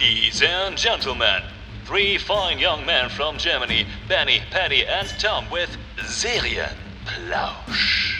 Ladies and gentlemen, three fine young men from Germany, Benny, Paddy, and Tom with Serienplausch.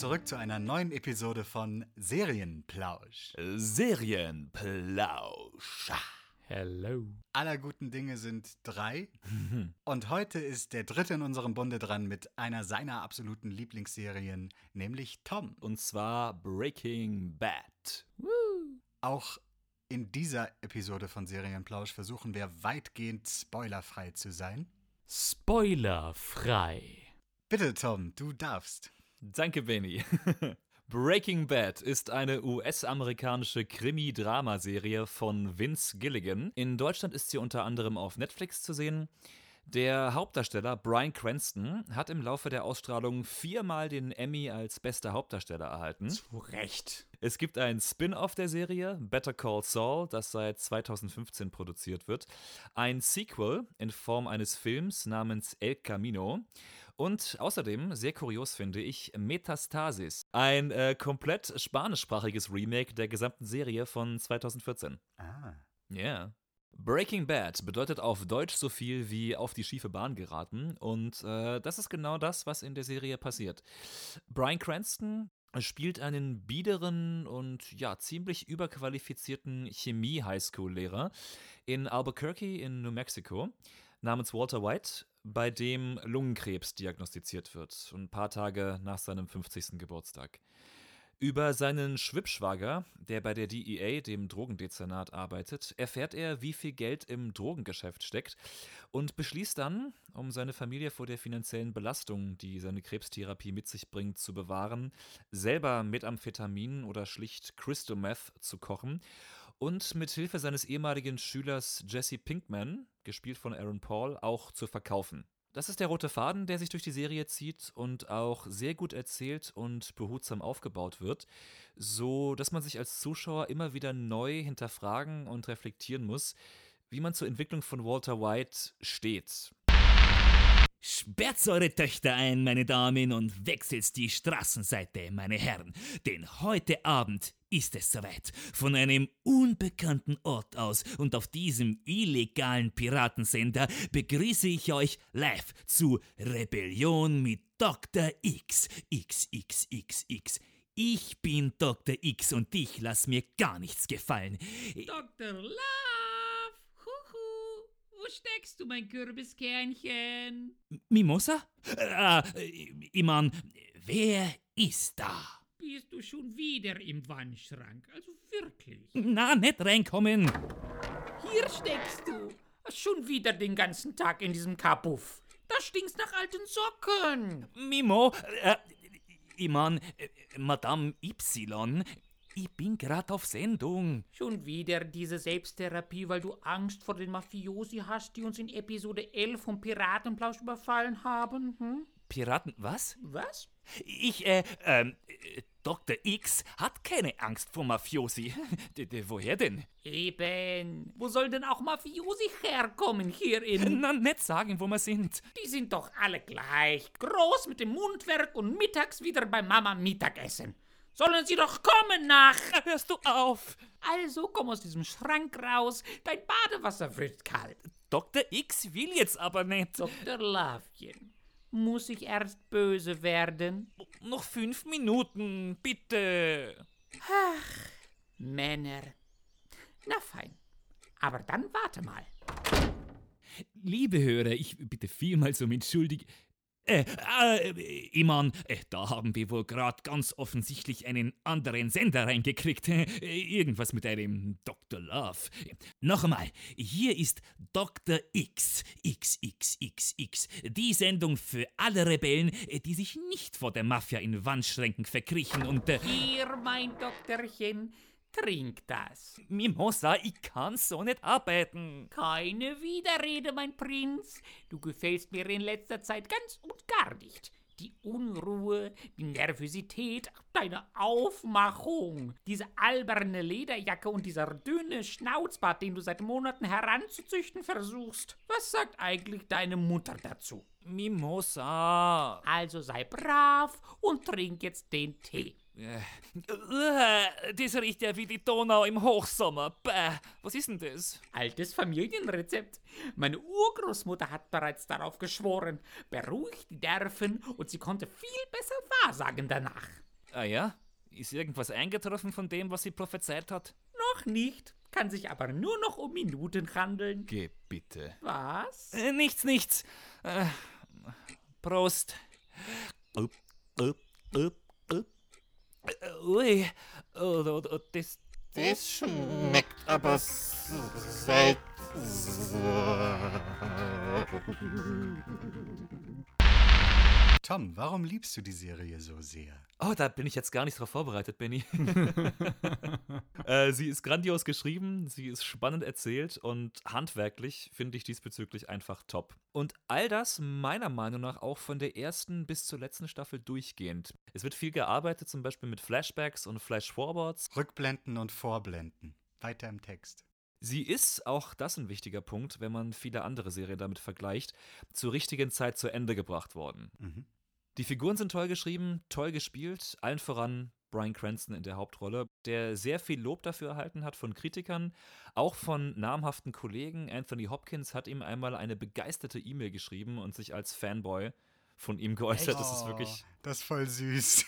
Zurück zu einer neuen Episode von Serienplausch. Serienplausch. Hello. Aller guten Dinge sind drei. Und heute ist der dritte in unserem Bunde dran mit einer seiner absoluten Lieblingsserien, nämlich Tom. Und zwar Breaking Bad. Auch in dieser Episode von Serienplausch versuchen wir weitgehend spoilerfrei zu sein. Spoilerfrei. Bitte, Tom, du darfst. Danke, Benny. Breaking Bad ist eine US-amerikanische Krimi-Dramaserie von Vince Gilligan. In Deutschland ist sie unter anderem auf Netflix zu sehen. Der Hauptdarsteller Brian Cranston hat im Laufe der Ausstrahlung viermal den Emmy als bester Hauptdarsteller erhalten. Zu Recht. Es gibt ein Spin-off der Serie, Better Call Saul, das seit 2015 produziert wird. Ein Sequel in Form eines Films namens El Camino. Und außerdem, sehr kurios finde ich, Metastasis. Ein äh, komplett spanischsprachiges Remake der gesamten Serie von 2014. Ah. Ja. Yeah. Breaking Bad bedeutet auf Deutsch so viel wie auf die schiefe Bahn geraten. Und äh, das ist genau das, was in der Serie passiert. Brian Cranston spielt einen biederen und ja, ziemlich überqualifizierten Chemie-Highschool-Lehrer in Albuquerque in New Mexico namens Walter White, bei dem Lungenkrebs diagnostiziert wird, ein paar Tage nach seinem 50. Geburtstag. Über seinen Schwippschwager, der bei der DEA, dem Drogendezernat, arbeitet, erfährt er, wie viel Geld im Drogengeschäft steckt und beschließt dann, um seine Familie vor der finanziellen Belastung, die seine Krebstherapie mit sich bringt, zu bewahren, selber Methamphetamin oder schlicht Crystal Meth zu kochen und mit Hilfe seines ehemaligen Schülers Jesse Pinkman, gespielt von Aaron Paul, auch zu verkaufen. Das ist der rote Faden, der sich durch die Serie zieht und auch sehr gut erzählt und behutsam aufgebaut wird, so dass man sich als Zuschauer immer wieder neu hinterfragen und reflektieren muss, wie man zur Entwicklung von Walter White steht. Sperrt eure Töchter ein, meine Damen, und wechselt die Straßenseite, meine Herren, denn heute Abend ist es soweit. Von einem unbekannten Ort aus und auf diesem illegalen Piratensender begrüße ich euch live zu Rebellion mit Dr. X. XXXX. Ich bin Dr. X und ich lass mir gar nichts gefallen. Dr. Love! Huhu! Wo steckst du, mein Kürbiskernchen? Mimosa? Äh, ich mein, wer ist da? Bist du schon wieder im Wandschrank? Also wirklich? Na, nicht reinkommen. Hier steckst du. Schon wieder den ganzen Tag in diesem Kapuff. Da stinkst nach alten Socken. Mimo, äh, ich mein, äh, Madame Y, ich bin grad auf Sendung. Schon wieder diese Selbsttherapie, weil du Angst vor den Mafiosi hast, die uns in Episode 11 vom Piratenplausch überfallen haben? Hm? Piraten, was? Was? Ich, äh, ähm, äh, Dr. X hat keine Angst vor Mafiosi. D -d Woher denn? Eben. Wo soll denn auch Mafiosi herkommen hier in... Na, nicht sagen, wo wir sind. Die sind doch alle gleich. Groß mit dem Mundwerk und mittags wieder bei Mama Mittagessen. Sollen sie doch kommen nach... Na, hörst du auf. Also komm aus diesem Schrank raus. Dein Badewasser wird kalt. Dr. X will jetzt aber nicht. Dr. Lovechen. Muss ich erst böse werden? Noch fünf Minuten, bitte. Ach, Männer. Na fein. Aber dann warte mal. Liebe Hörer, ich bitte vielmals um Entschuldigung. Äh, äh, mein, äh, da haben wir wohl gerade ganz offensichtlich einen anderen Sender reingekriegt. Äh, irgendwas mit einem Dr. Love. Noch einmal, hier ist Dr. X, XXXX, die Sendung für alle Rebellen, äh, die sich nicht vor der Mafia in Wandschränken verkriechen und... Äh, Hier, mein Doktorchen, trink das. Mimosa, ich kann so nicht arbeiten. Keine Widerrede, mein Prinz. Du gefällst mir in letzter Zeit ganz und gar nicht. Die Unruhe, die Nervosität, deine Aufmachung, diese alberne Lederjacke und dieser dünne Schnauzbart, den du seit Monaten heranzuzüchten versuchst. Was sagt eigentlich deine Mutter dazu? Mimosa. Also sei brav und trink jetzt den Tee. Äh, das riecht ja wie die Donau im Hochsommer. Bäh, was ist denn das? Altes Familienrezept. Meine Urgroßmutter hat bereits darauf geschworen. Beruhigt die Nerven und sie konnte viel besser wahrsagen danach. Ah ja? Ist irgendwas eingetroffen von dem, was sie prophezeit hat? Noch nicht, kann sich aber nur noch um Minuten handeln. Geh bitte. Was? Äh, nichts, nichts. Äh, Prost. Up, up, up, Ui, oh, oh, oh, das, Das schmeckt aber seltsam. Tom, warum liebst du die Serie so sehr? Oh, da bin ich jetzt gar nicht drauf vorbereitet, Benny. äh, sie ist grandios geschrieben, sie ist spannend erzählt und handwerklich finde ich diesbezüglich einfach top. Und all das meiner Meinung nach auch von der ersten bis zur letzten Staffel durchgehend. Es wird viel gearbeitet, zum Beispiel mit Flashbacks und Flashforwards. Rückblenden und Vorblenden. Weiter im Text. Sie ist, auch das ein wichtiger Punkt, wenn man viele andere Serien damit vergleicht, zur richtigen Zeit zu Ende gebracht worden. Mhm. Die Figuren sind toll geschrieben, toll gespielt, allen voran Brian Cranston in der Hauptrolle, der sehr viel Lob dafür erhalten hat von Kritikern, auch von namhaften Kollegen. Anthony Hopkins hat ihm einmal eine begeisterte E-Mail geschrieben und sich als Fanboy von ihm geäußert. Das ist wirklich. Oh, Das ist voll süß.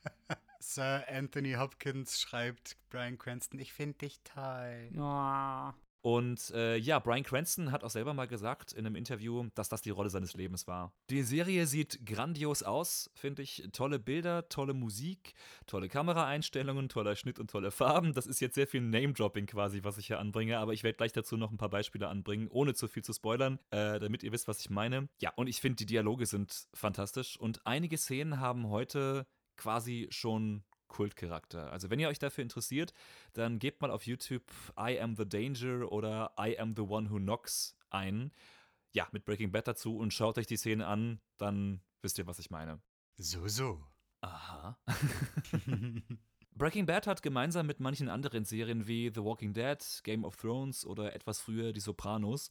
Sir Anthony Hopkins schreibt Brian Cranston, ich finde dich toll. Ja. Und äh, ja, Brian Cranston hat auch selber mal gesagt in einem Interview, dass das die Rolle seines Lebens war. Die Serie sieht grandios aus, finde ich. Tolle Bilder, tolle Musik, tolle Kameraeinstellungen, toller Schnitt und tolle Farben. Das ist jetzt sehr viel Name-Dropping quasi, was ich hier anbringe, aber ich werde gleich dazu noch ein paar Beispiele anbringen, ohne zu viel zu spoilern, äh, damit ihr wisst, was ich meine. Ja, und ich finde, die Dialoge sind fantastisch und einige Szenen haben heute quasi schon Kultcharakter. Also wenn ihr euch dafür interessiert, dann gebt mal auf YouTube I Am the Danger oder I Am the One Who Knocks ein. Ja, mit Breaking Bad dazu und schaut euch die Szene an, dann wisst ihr, was ich meine. So, so. Aha. Breaking Bad hat gemeinsam mit manchen anderen Serien wie The Walking Dead, Game of Thrones oder etwas früher Die Sopranos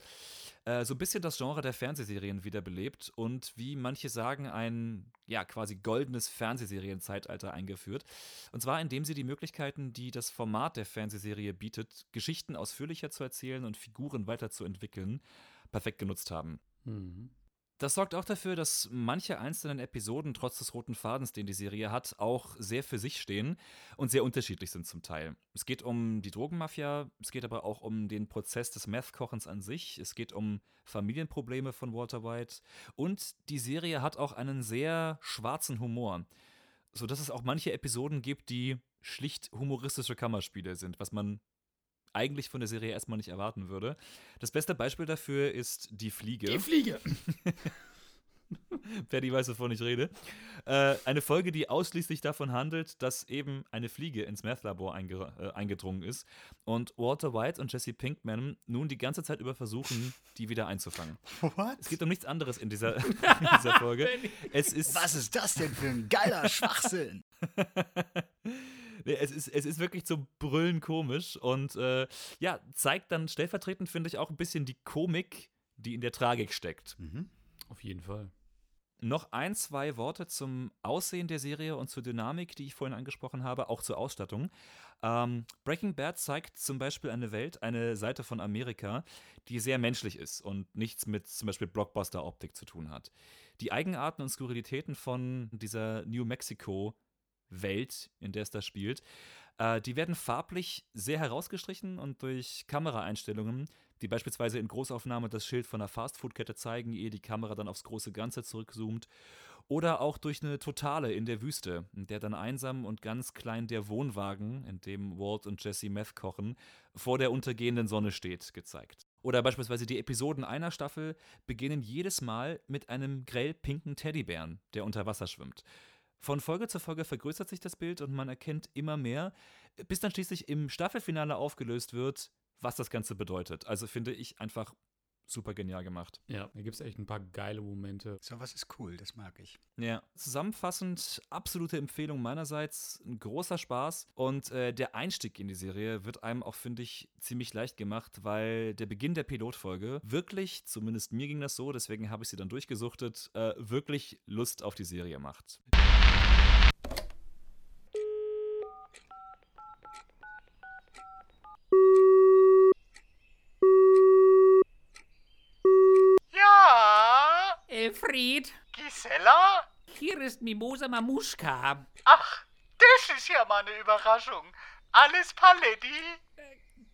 äh, so ein bisschen das Genre der Fernsehserien wiederbelebt und wie manche sagen, ein ja quasi goldenes Fernsehserienzeitalter eingeführt. Und zwar indem sie die Möglichkeiten, die das Format der Fernsehserie bietet, Geschichten ausführlicher zu erzählen und Figuren weiterzuentwickeln, perfekt genutzt haben. Das sorgt auch dafür, dass manche einzelnen Episoden trotz des roten Fadens, den die Serie hat, auch sehr für sich stehen und sehr unterschiedlich sind zum Teil. Es geht um die Drogenmafia, es geht aber auch um den Prozess des Meth-Kochens an sich, es geht um Familienprobleme von Walter White und die Serie hat auch einen sehr schwarzen Humor, sodass es auch manche Episoden gibt, die schlicht humoristische Kammerspiele sind, was man eigentlich von der Serie erstmal nicht erwarten würde. Das beste Beispiel dafür ist Die Fliege. Die Fliege. Paddy weiß, wovon ich rede. Äh, eine Folge, die ausschließlich davon handelt, dass eben eine Fliege ins Meth-Labor einge äh, eingedrungen ist und Walter White und Jesse Pinkman nun die ganze Zeit über versuchen, die wieder einzufangen. What? Es geht um nichts anderes in dieser, in dieser Folge. Es ist, Was ist das denn für ein geiler Schwachsinn? Nee, es ist, es ist wirklich zum Brüllen komisch und äh, ja, zeigt dann stellvertretend, finde ich, auch ein bisschen die Komik, die in der Tragik steckt. Auf jeden Fall. Noch ein, zwei Worte zum Aussehen der Serie und zur Dynamik, die ich vorhin angesprochen habe, auch zur Ausstattung. Ähm, Breaking Bad zeigt zum Beispiel eine Welt, eine Seite von Amerika, die sehr menschlich ist und nichts mit zum Beispiel Blockbuster-Optik zu tun hat. Die Eigenarten und Skurrilitäten von dieser New Mexico-Welt, in der es da spielt, äh, die werden farblich sehr herausgestrichen und durch Kameraeinstellungen die beispielsweise in Großaufnahme das Schild von einer Fastfood-Kette zeigen, ehe die Kamera dann aufs große Ganze zurückzoomt. Oder auch durch eine Totale in der Wüste, in der dann einsam und ganz klein der Wohnwagen, in dem Walt und Jesse Meth kochen, vor der untergehenden Sonne steht, gezeigt. Oder beispielsweise die Episoden einer Staffel beginnen jedes Mal mit einem grell pinken Teddybären, der unter Wasser schwimmt. Von Folge zu Folge vergrößert sich das Bild und man erkennt immer mehr, bis dann schließlich im Staffelfinale aufgelöst wird, was das Ganze bedeutet. Also finde ich einfach super genial gemacht. Ja, da gibt es echt ein paar geile Momente. Sowas ist cool, das mag ich. Ja. Zusammenfassend, absolute Empfehlung meinerseits, ein großer Spaß und äh, der Einstieg in die Serie wird einem auch, finde ich, ziemlich leicht gemacht, weil der Beginn der Pilotfolge wirklich, zumindest mir ging das so, deswegen habe ich sie dann durchgesuchtet, äh, wirklich Lust auf die Serie macht. Ja, Elfried, Gisela? hier ist Mimosa Mamuschka. Ach, das ist ja mal eine Überraschung. Alles Paletti?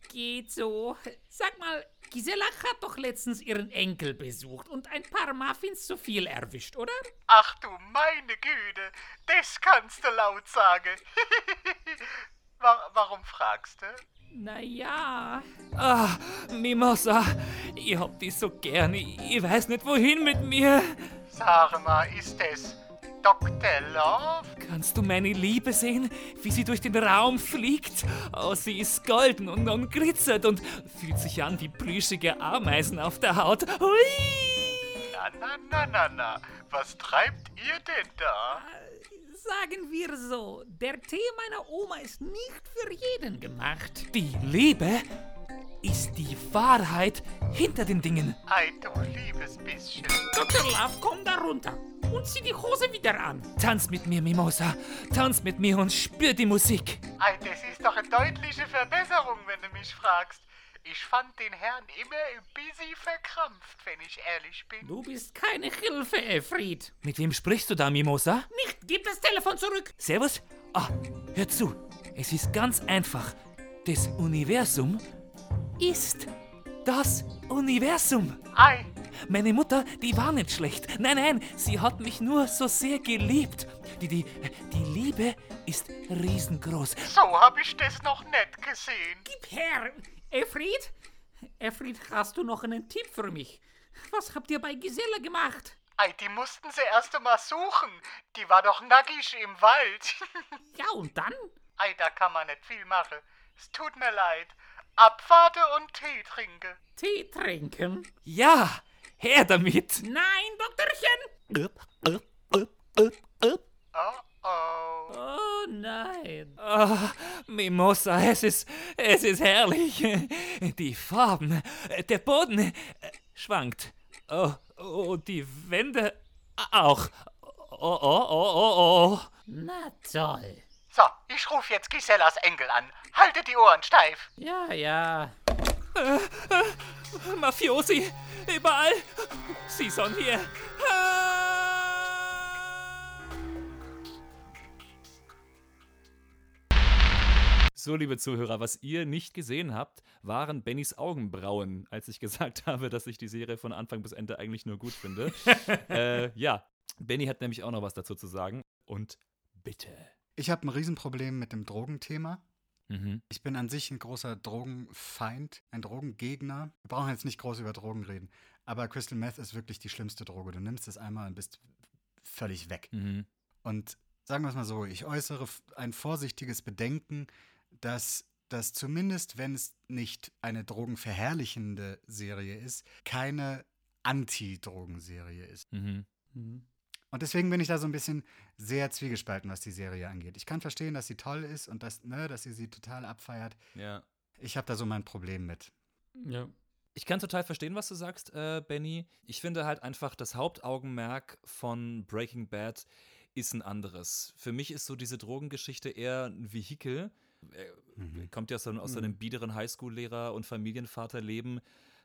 Geht so. Sag mal, Gisela hat doch letztens ihren Enkel besucht und ein paar Muffins zu viel erwischt, oder? Ach du meine Güte, das kannst du laut sagen. Wa warum fragst du? Naja, Ah, Mimosa, ich hab dich so gern. Ich, ich weiß nicht, wohin mit mir. Sag mal, ist das Dr. Love? Kannst du meine Liebe sehen, wie sie durch den Raum fliegt? Oh, sie ist golden und, und glitzert und fühlt sich an wie plüschige Ameisen auf der Haut. Hui! Na, na, na, na, na. Was treibt ihr denn da? Sagen wir so, der Tee meiner Oma ist nicht für jeden gemacht. Die Liebe ist die Wahrheit hinter den Dingen. Ei, du liebes bisschen. Dr. Love, komm da runter und zieh die Hose wieder an. Tanz mit mir, Mimosa. Tanz mit mir und spür die Musik. Ei, das ist doch eine deutliche Verbesserung, wenn du mich fragst. Ich fand den Herrn immer ein bisschen verkrampft, wenn ich ehrlich bin. Du bist keine Hilfe, Elfried. Mit wem sprichst du da, Mimosa? Nicht, gib das Telefon zurück. Servus? Ah, hör zu. Es ist ganz einfach. Das Universum ist das Universum. Ei, Meine Mutter, die war nicht schlecht. Nein, nein, sie hat mich nur so sehr geliebt. Die, die, die Liebe ist riesengroß. so hab ich das noch nicht gesehen. Gib her. Elfried? Elfried, hast du noch einen Tipp für mich? Was habt ihr bei Gisela gemacht? Ei, die mussten sie erst einmal suchen. Die war doch nackig im Wald. Ja, und dann? Ei, da kann man nicht viel machen. Es tut mir leid. Abwarte und Tee trinke. Tee trinken? Ja, her damit. Nein, Doktorchen. Oh oh. Oh nein. Ah, Mimosa, es ist, es ist herrlich. Die Farben, der Boden äh, schwankt. Oh, oh, die Wände auch. Oh, oh, oh, oh, oh. Na toll. So, ich rufe jetzt Gisellas Enkel an. Haltet die Ohren steif. Ja, ja. Mafiosi, überall. Sie sind hier. So, liebe Zuhörer, was ihr nicht gesehen habt, waren Bennys Augenbrauen, als ich gesagt habe, dass ich die Serie von Anfang bis Ende eigentlich nur gut finde. äh, ja, Benny hat nämlich auch noch was dazu zu sagen. Und bitte. Ich habe ein Riesenproblem mit dem Drogenthema. Mhm. Ich bin an sich ein großer Drogenfeind, ein Drogengegner. Wir brauchen jetzt nicht groß über Drogen reden, aber Crystal Meth ist wirklich die schlimmste Droge. Du nimmst es einmal und bist völlig weg. Mhm. Und sagen wir es mal so, ich äußere ein vorsichtiges Bedenken, dass das zumindest, wenn es nicht eine drogenverherrlichende Serie ist, keine Anti-Drogenserie ist. Mhm. Und deswegen bin ich da so ein bisschen sehr zwiegespalten, was die Serie angeht. Ich kann verstehen, dass sie toll ist und dass, ne, dass sie sie total abfeiert. Ja. Ich habe da so mein Problem mit. Ja. Ich kann total verstehen, was du sagst, äh, Benny. Ich finde halt einfach, das Hauptaugenmerk von Breaking Bad ist ein anderes. Für mich ist so diese Drogengeschichte eher ein Vehikel. Er kommt ja aus, aus seinem biederen Highschool-Lehrer- und Familienvaterleben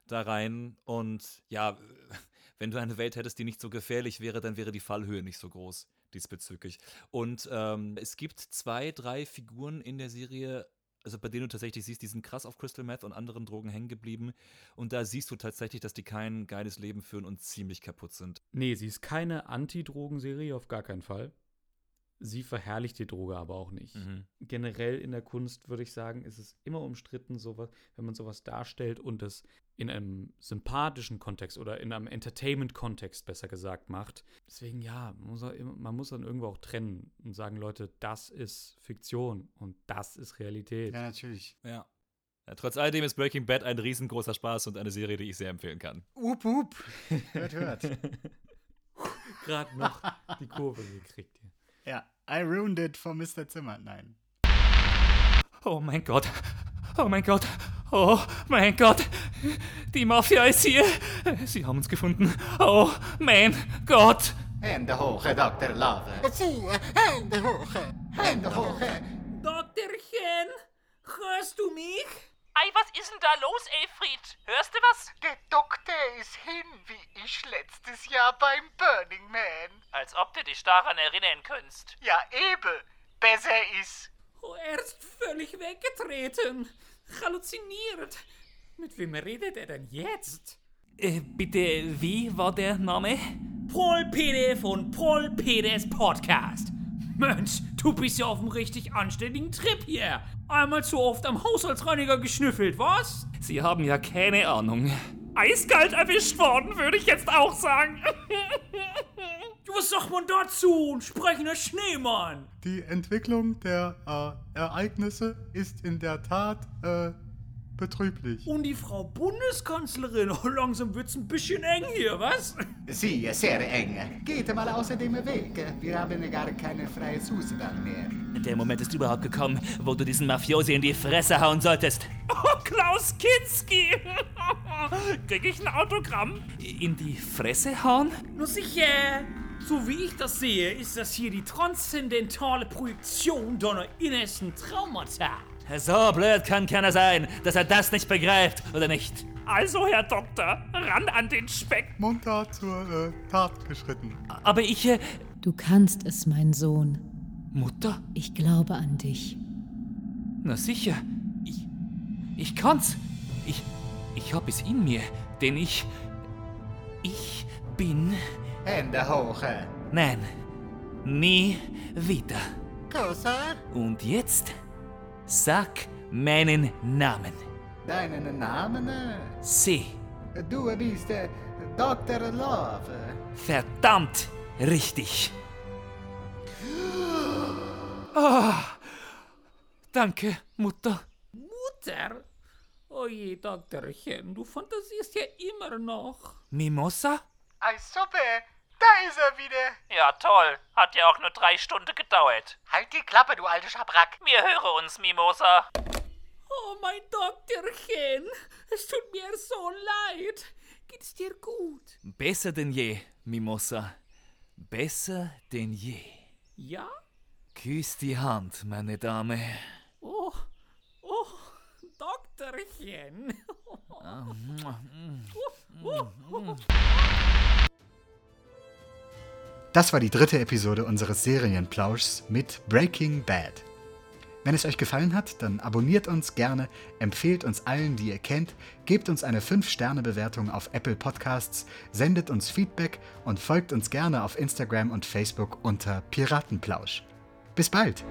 da rein. Und ja, wenn du eine Welt hättest, die nicht so gefährlich wäre, dann wäre die Fallhöhe nicht so groß diesbezüglich. Und ähm, es gibt zwei, drei Figuren in der Serie, also bei denen du tatsächlich siehst, die sind krass auf Crystal Meth und anderen Drogen hängen geblieben. Und da siehst du tatsächlich, dass die kein geiles Leben führen und ziemlich kaputt sind. Nee, sie ist keine Anti-Drogenserie, auf gar keinen Fall. Sie verherrlicht die Droge aber auch nicht. Mhm. Generell in der Kunst würde ich sagen, ist es immer umstritten, sowas, wenn man sowas darstellt und es in einem sympathischen Kontext oder in einem Entertainment-Kontext besser gesagt macht. Deswegen ja, man muss, auch immer, man muss dann irgendwo auch trennen und sagen, Leute, das ist Fiktion und das ist Realität. Ja, natürlich. Ja. Ja, trotz alledem ist Breaking Bad ein riesengroßer Spaß und eine Serie, die ich sehr empfehlen kann. Up, up. Hört, hört. Gerade noch die Kurve gekriegt hier. Ja, I ruined it for Mr. Zimmer. Nein. Oh mein Gott. Oh mein Gott. Oh mein Gott. Die Mafia ist hier. Sie haben uns gefunden. Oh mein Gott. Hände hoch, Dr. Love. Sie, Hände hoch. Hände hoch. Doktorchen, hörst du mich? Ei, was ist denn da los, Elfried? Hörst du was? Der Doktor ist hin, wie ich letztes Jahr beim Burning Man. Als ob du dich daran erinnern könntest. Ja, eben. Besser ist. Oh, er ist völlig weggetreten. Halluziniert. Mit wem redet er denn jetzt? Äh, bitte, wie war der Name? Paul Peter von Paul Peters Podcast. Mensch, du bist ja auf einem richtig anständigen Trip hier. Einmal zu oft am Haushaltsreiniger geschnüffelt, was? Sie haben ja keine Ahnung. Eiskalt erwischt worden, würde ich jetzt auch sagen. Was sagt man dazu? Ein sprechender Schneemann. Die Entwicklung der äh, Ereignisse ist in der Tat äh, betrüblich. Und die Frau Bundeskanzlerin. Oh, langsam wird's ein bisschen eng hier, was? Sie, sehr eng. Geht mal außer dem Weg. Wir haben gar keine freie Zugang mehr. Der Moment ist überhaupt gekommen, wo du diesen Mafiosi in die Fresse hauen solltest. Oh, Klaus Kinski! Krieg ich ein Autogramm? In die Fresse hauen? Nur sicher. So wie ich das sehe, ist das hier die transzendentale Projektion deiner innersten Traumata. So blöd kann keiner sein, dass er das nicht begreift, oder nicht? Also, Herr Doktor, ran an den Speck. Munter zur äh, Tat geschritten. Aber ich... Äh, Du kannst es, mein Sohn. Mutter? Ich glaube an dich. Na sicher. Ich... Ich kann's. Ich... Ich hab es in mir, denn ich... Ich bin... Hände hoch. Nein. Nie wieder. Cosa? Und jetzt... Sag meinen Namen. Deinen Namen? C. Du bist äh, Dr. Love. Verdammt richtig. Ah, danke, Mutter. Mutter? Oje, Doktorchen, du fantasierst ja immer noch. Mimosa? Ei, super. Da ist er wieder. Ja, toll. Hat ja auch nur drei Stunden gedauert. Halt die Klappe, du alte Schabrack. Wir hören uns, Mimosa. Oh, mein Doktorchen, es tut mir so leid. Geht's dir gut? Besser denn je, Mimosa. Besser denn je. Ja? Küss die Hand, meine Dame. Oh, oh, Doktorchen. Das war die dritte Episode unseres Serienplauschs mit Breaking Bad. Wenn es euch gefallen hat, dann abonniert uns gerne, empfehlt uns allen, die ihr kennt, gebt uns eine 5-Sterne-Bewertung auf Apple Podcasts, sendet uns Feedback und folgt uns gerne auf Instagram und Facebook unter Piratenplausch. Bis bald!